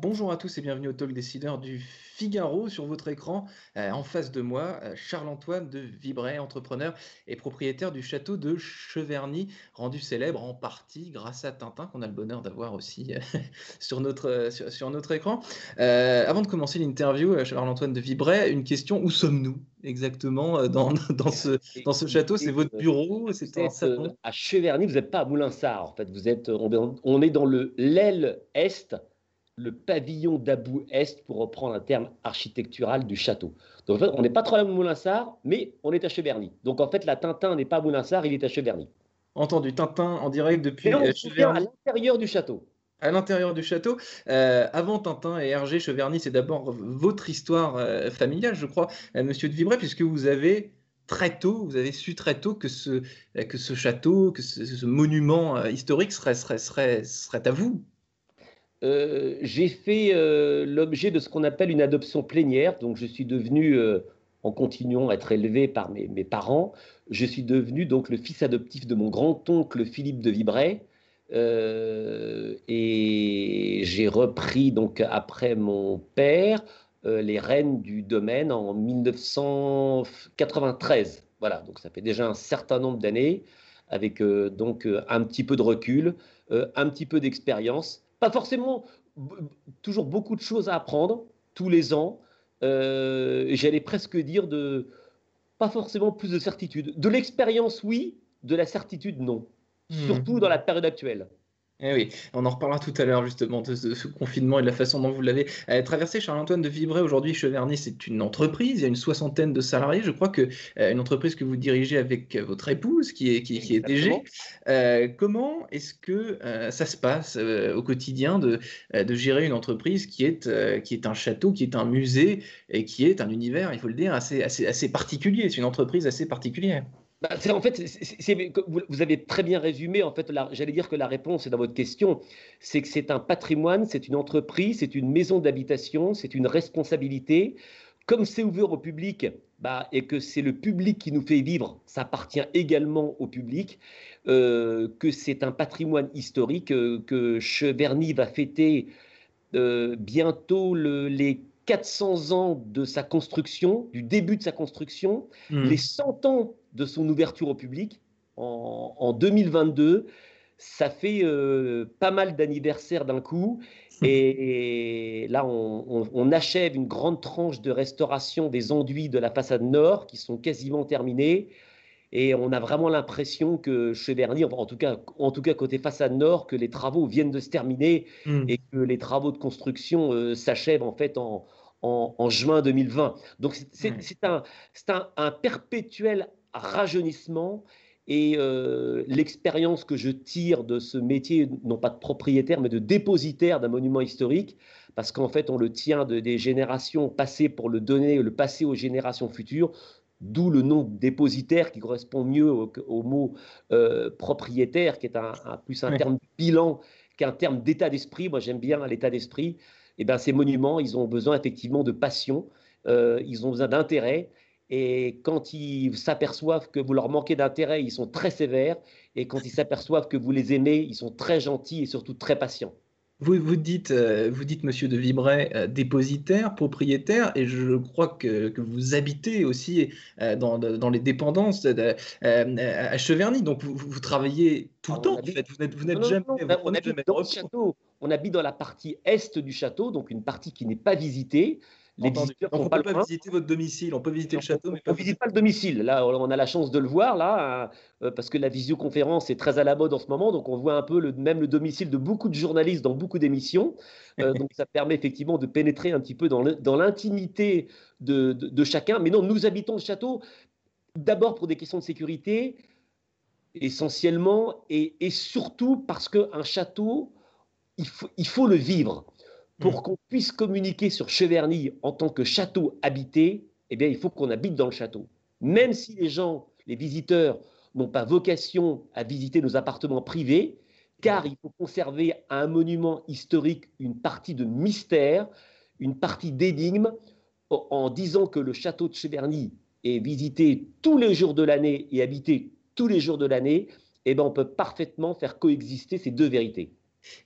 Bonjour à tous et bienvenue au Talk Décideur du Figaro. Sur votre écran, euh, en face de moi, euh, Charles-Antoine de Vibray, entrepreneur et propriétaire du château de Cheverny, rendu célèbre en partie grâce à Tintin, qu'on a le bonheur d'avoir aussi euh, sur, notre, sur, sur notre écran. Avant de commencer l'interview, Charles-Antoine de Vibray, une question où sommes-nous exactement dans, dans, ce, dans ce château? C'est votre bureau C'est un salon? à Cheverny, vous n'êtes pas à Moulinsart. En fait, vous êtes, on, est- on est dans le l'aile est, le pavillon d'Abou Est, pour reprendre un terme architectural du château. Donc, en fait, on n'est pas trop à Moulinsart, mais on est à Cheverny. Donc, en fait, la Tintin n'est pas à Moulinsart, il est à Cheverny. Entendu, Tintin en direct depuis on euh, tient à Cheverny. l'intérieur du château. À l'intérieur du château, euh, avant Tintin et Hergé Cheverny, c'est d'abord votre histoire euh, familiale, je crois, euh, monsieur de Vibray, puisque vous avez très tôt, vous avez su très tôt que ce, que ce château, que ce, ce monument historique serait, serait, serait, serait à vous. Euh, j'ai fait euh, l'objet de ce qu'on appelle une adoption plénière. Donc, je suis devenu, euh, en continuant à être élevé par mes, mes parents, je suis devenu donc le fils adoptif de mon grand-oncle Philippe de Vibray. Et j'ai repris donc après mon père les rênes du domaine en 1993. Voilà, donc ça fait déjà un certain nombre d'années, avec donc un petit peu de recul, un petit peu d'expérience pas forcément toujours beaucoup de choses à apprendre tous les ans. Euh, J'allais presque dire de pas forcément plus de certitude. De l'expérience, oui, de la certitude, non. Hmm. Surtout dans la période actuelle. Eh oui, on en reparlera tout à l'heure justement de ce, ce confinement et de la façon dont vous l'avez euh, traversé. Charles-Antoine de Vibray, aujourd'hui, Cheverny, c'est une entreprise, il y a une soixantaine de salariés. Je crois que euh, une entreprise que vous dirigez avec euh, votre épouse, qui est, qui, qui est DG. Euh, comment est-ce que ça se passe au quotidien de, de gérer une entreprise qui est, qui est un château, qui est un musée et qui est un univers, il faut le dire, assez, assez, assez particulier? C'est une entreprise assez particulière. Bah, en fait, vous, avez très bien résumé. En fait, la- j'allais dire que la réponse est dans votre question. C'est que c'est un patrimoine, c'est une entreprise, c'est une maison d'habitation, c'est une responsabilité. Comme c'est ouvert au public bah, et que c'est le public qui nous fait vivre, ça appartient également au public. euh, que c'est un patrimoine historique, euh, que Cheverny va fêter euh, bientôt le- les 400 ans de sa construction, du début de sa construction Hmm. les 100 ans de son ouverture au public en, en 2022. Ça fait euh, pas mal d'anniversaires d'un coup. Et, et là, on, on- on achève une grande tranche de restauration des enduits de la façade nord qui sont quasiment terminés. Et on a vraiment l'impression que Cheverny, enfin, en tout cas, en tout cas côté façade nord, que les travaux viennent de se terminer Hmm. et que les travaux de construction euh, s'achèvent en fait en, en- en juin 2020. Donc c'est c'est un, un, un perpétuel rajeunissement et euh, l'expérience que je tire de ce métier, non pas de propriétaire, mais de dépositaire d'un monument historique, parce qu'en fait on le tient de, des générations passées pour le donner, le passer aux générations futures. D'où le nom dépositaire qui correspond mieux au, au mot euh, propriétaire, qui est un, un- plus un terme de bilan qu'un terme d'état d'esprit. Moi, j'aime bien l'état d'esprit. Et ben, ces monuments, ils ont besoin effectivement de passion, euh, ils ont besoin d'intérêt. Et quand ils s'aperçoivent que vous leur manquez d'intérêt, ils sont très sévères. Et quand ils s'aperçoivent que vous les aimez, ils sont très gentils et surtout très patients. Vous, vous dites, euh, vous dites, monsieur de Vibray, euh, dépositaire, propriétaire, et je crois que, que vous habitez aussi euh, dans, dans les dépendances de- à Cheverny. Donc vous, vous travaillez tout le Ah, temps, en fait. Vous n'êtes vous Non, n'êtes non, jamais, non, on, habite jamais dans le château. On habite dans la partie est du château, donc une partie qui n'est pas visitée. Les Entendu. visiteurs Donc sont on pas ne peut pas visiter votre domicile, on peut visiter le château, mais On ne visite pas le domicile. Là, on a la chance de le voir, là, euh, parce que la visioconférence est très à la mode en ce moment. Donc, on voit un peu le, même le domicile de beaucoup de journalistes dans beaucoup d'émissions. Euh, donc, ça permet effectivement de pénétrer un petit peu dans l'intimité de, de- de chacun. Mais non, nous habitons le château. d'abord pour des questions de sécurité, essentiellement, et, surtout parce qu'un château, il faut, il faut, le vivre. Pour mmh. qu'on puisse communiquer sur Cheverny en tant que château habité, eh bien, il faut qu'on habite dans le château. Même si les gens, les visiteurs, n'ont pas vocation à visiter nos appartements privés, car il faut conserver à un monument historique une partie de mystère, une partie d'énigme, en disant que le château de Cheverny est visité tous les jours de l'année et habité tous les jours de l'année, eh ben on peut parfaitement faire coexister ces deux vérités.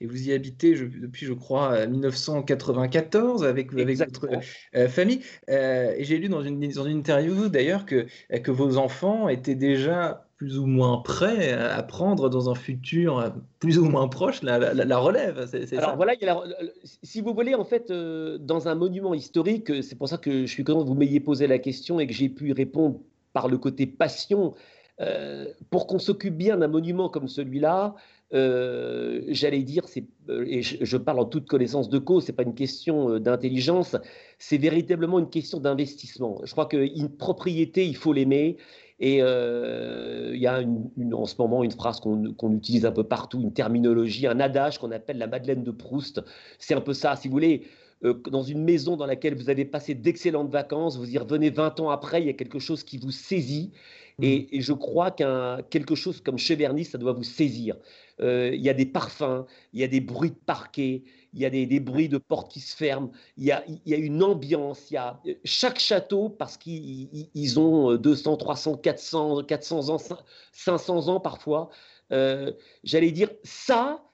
Et vous y habitez depuis, je crois, 1994 avec, avec votre euh, famille. Euh, et j'ai lu dans une, dans une interview d'ailleurs que, que vos enfants étaient déjà plus ou moins prêt à prendre dans un futur euh, plus ou moins proche la, la, relève. Alors voilà, si vous voulez, en fait, euh, dans un monument historique, euh, c'est pour ça que je suis content que vous m'ayez posé la question et que j'ai pu répondre par le côté passion. pour qu'on s'occupe bien d'un monument comme celui-là, j'allais dire, et je, parle en toute connaissance de cause, c'est pas une question d'intelligence, c'est véritablement une question d'investissement. Je crois qu'une propriété, il faut l'aimer. Et euh, il y a une, en ce moment une phrase qu'on utilise un peu partout, une terminologie, un adage qu'on appelle la Madeleine de Proust. C'est un peu ça, si vous voulez. Euh, dans une maison dans laquelle vous avez passé d'excellentes vacances, vous y revenez 20 ans après, il y a quelque chose qui vous saisit. Mmh. Et, je crois qu'un quelque chose comme Cheverny, ça doit vous saisir. Euh, il y a des parfums, il y a des bruits de parquet, il y a des, bruits de portes qui se ferment, il y a, une ambiance, il y a chaque château, parce qu'ils ont 200, 300, 400, 400 ans, 500 ans parfois, euh, j'allais dire, ça,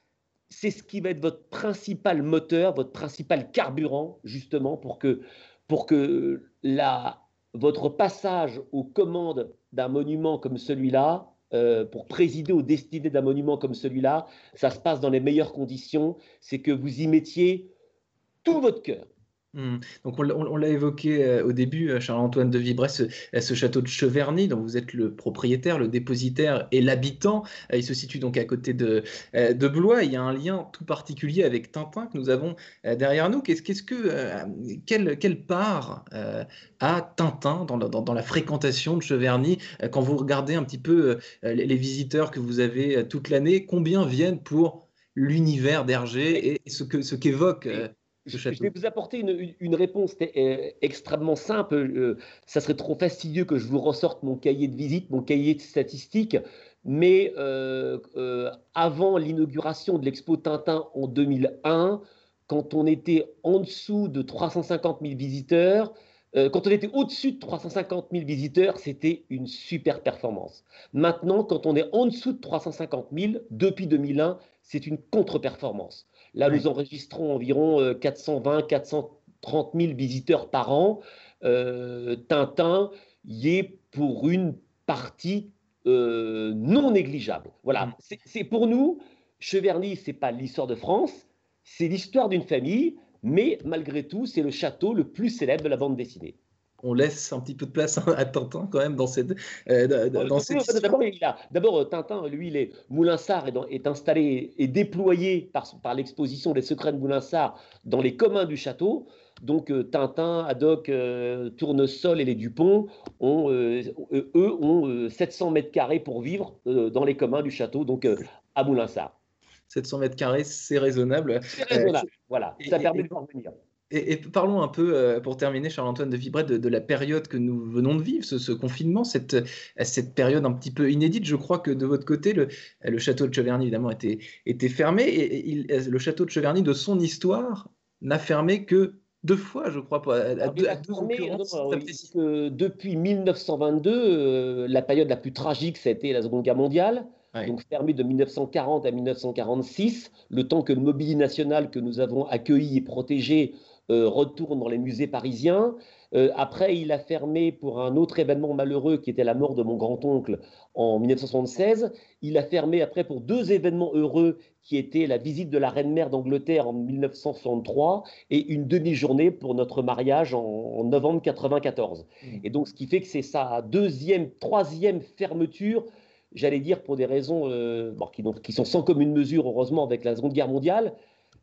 c'est ce qui va être votre principal moteur, votre principal carburant, justement, pour que, pour que la, votre passage aux commandes d'un monument comme celui-là euh, pour présider aux destinées d'un monument comme celui-là, ça se passe dans les meilleures conditions, c'est que vous y mettiez tout votre cœur. Mmh. Donc on, l'a évoqué euh, au début, euh, Charles-Antoine de Vibray, ce, château de Cheverny, dont vous êtes le propriétaire, le dépositaire et l'habitant. Il se situe donc à côté de, de Blois. Il y a un lien tout particulier avec Tintin que nous avons derrière nous. Qu'est-ce, qu'est-ce que, quelle, quelle, part a Tintin dans la, dans, la, fréquentation de Cheverny? Quand vous regardez un petit peu les, les visiteurs que vous avez toute l'année, combien viennent pour l'univers d'Hergé et ce, que, ce qu'évoque je vais vous apporter une, réponse euh, extrêmement simple. Euh, ça serait trop fastidieux que je vous ressorte mon cahier de visite, mon cahier de statistiques. Mais euh, avant l'inauguration de l'Expo Tintin en 2001, quand on était en dessous de 350 000 visiteurs, quand on était au-dessus de 350 000 visiteurs, c'était une super performance. Maintenant, quand on est en dessous de 350 000, depuis 2001, c'est une contre-performance. Là, nous enregistrons environ 420, 430 000 visiteurs par an. Euh, Tintin y est pour une partie euh, non négligeable. Voilà, mm. c'est pour nous, Cheverny, c'est pas l'histoire de France, c'est l'histoire d'une famille, mais malgré tout, c'est le château le plus célèbre de la bande dessinée on laisse un petit peu de place à Tintin quand même dans cette. Euh, d'abord, euh, Tintin, lui, il est Moulinsart est, est installé et déployé par, par l'exposition des secrets de Moulinsart dans les communs du château. Donc euh, Tintin, Haddock, Tournesol et les Dupont ont, eux, ont 700 mètres carrés pour vivre dans les communs du château, donc à Moulinsart. 700 mètres carrés, c'est raisonnable. C'est raisonnable, voilà. Ça permet de revenir. Et, parlons un peu, euh, pour terminer, Charles-Antoine de Vibret, de, la période que nous venons de vivre, ce, confinement, cette, cette, période un petit peu inédite. Je crois que de votre côté, le, le château de Cheverny, évidemment, était, était fermé. Et, le château de Cheverny, de son histoire, n'a fermé que deux fois, je crois, à, à, deux, depuis 1922, euh, la période la plus tragique, ça a été la Seconde Guerre mondiale. Donc fermé de 1940 à 1946, le temps que le mobilier national que nous avons accueilli et protégé euh, retourne dans les musées parisiens. Euh, après, il a fermé pour un autre événement malheureux qui était la mort de mon grand-oncle en 1976. Il a fermé après pour deux événements heureux qui étaient la visite de la reine-mère d'Angleterre en 1963 et une demi-journée pour notre mariage en, novembre 1994. Mmh. Et donc, ce qui fait que c'est sa deuxième, troisième fermeture j'allais dire pour des raisons euh, qui, qui, sont sans commune mesure, heureusement, avec la Seconde Guerre mondiale, euh,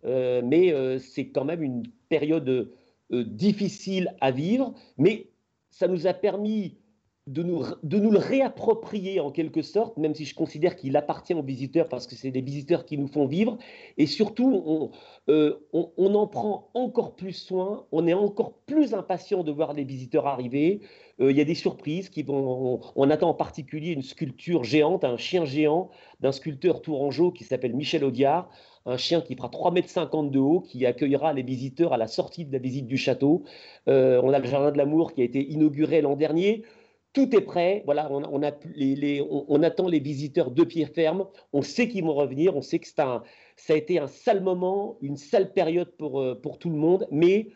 mais euh, c'est quand même une période difficile à vivre, mais ça nous a permis de nous, de nous le réapproprier en quelque sorte, même si je considère qu'il appartient aux visiteurs parce que c'est des visiteurs qui nous font vivre. Et surtout, on, euh, en prend encore plus soin, on est encore plus impatient de voir les visiteurs arriver. Euh, il y a des surprises qui vont. On, attend en particulier une sculpture géante, un chien géant d'un sculpteur tourangeau qui s'appelle Michel Audiard, un chien qui fera 3,50 m de haut, qui accueillera les visiteurs à la sortie de la visite du château. Euh, on a le Jardin de l'Amour qui a été inauguré l'an dernier tout est prêt. Voilà, on, attend les visiteurs de pied ferme. On sait qu'ils vont revenir. On sait que un, ça a été un sale moment, une sale période pour, euh, pour tout le monde. Mais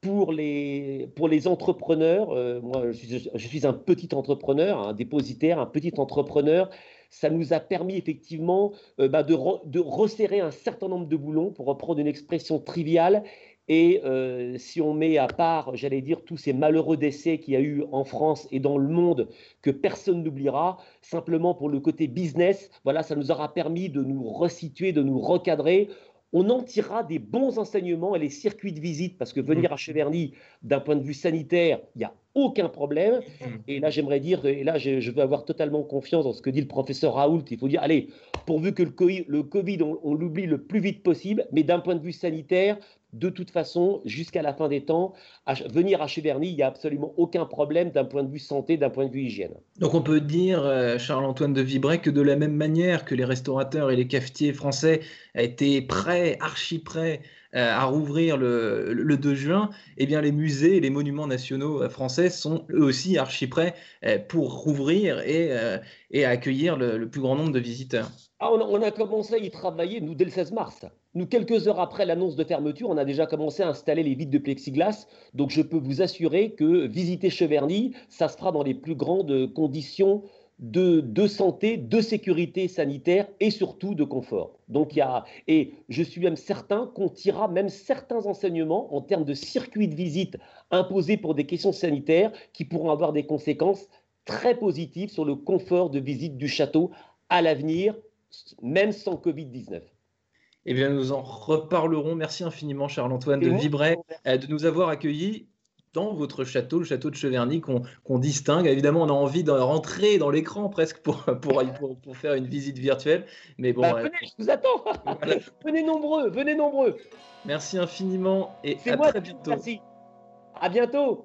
pour les, pour les entrepreneurs, euh, moi je suis, un petit entrepreneur, un dépositaire, un petit entrepreneur. Ça nous a permis effectivement euh, bah, de, de resserrer un certain nombre de boulons, pour reprendre une expression triviale, et euh, si on met à part, j'allais dire, tous ces malheureux décès qu'il y a eu en France et dans le monde que personne n'oubliera, simplement pour le côté business, voilà, ça nous aura permis de nous resituer, de nous recadrer. On en tirera des bons enseignements et les circuits de visite, parce que venir à Cheverny, d'un point de vue sanitaire, il y a aucun problème. Mmh. Et là, j'aimerais dire, et là, je, veux avoir totalement confiance dans ce que dit le professeur Raoult. Il faut dire, allez, pourvu que le COVID, le COVID on, l'oublie le plus vite possible, mais d'un point de vue sanitaire, de toute façon, jusqu'à la fin des temps, venir à Cheverny, il n'y a absolument aucun problème d'un point de vue santé, d'un point de vue hygiène. Donc on peut dire, euh, Charles-Antoine de Vibray, que de la même manière que les restaurateurs et les cafetiers français étaient prêts, archi prêts euh, à rouvrir le, 2 juin, eh bien les musées et les monuments nationaux euh, français sont eux aussi archi prêts euh, pour rouvrir et, et accueillir le, plus grand nombre de visiteurs. Ah, on, a, commencé à y travailler, nous, dès le 16 mars. Nous, quelques heures après l'annonce de fermeture, on a déjà commencé à installer les vitres de plexiglas. Donc, je peux vous assurer que visiter Cheverny, ça se fera dans les plus grandes conditions de, santé, de sécurité sanitaire et surtout de confort. Donc il y a, et je suis même certain qu'on tirera même certains enseignements en termes de circuits de visite imposés pour des questions sanitaires qui pourront avoir des conséquences très positives sur le confort de visite du château à l'avenir, même sans Covid-19. Eh bien, nous en reparlerons. Merci infiniment, Charles-Antoine de Vibray, euh, de nous avoir accueillis dans votre château, le château de Cheverny, qu'on distingue. Évidemment, on a envie de rentrer dans l'écran presque pour, pour, pour, faire une visite virtuelle. Mais bon, bah, venez, je vous attends. venez nombreux, venez nombreux. Merci infiniment et à très bientôt. Merci. À bientôt.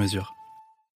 mesure.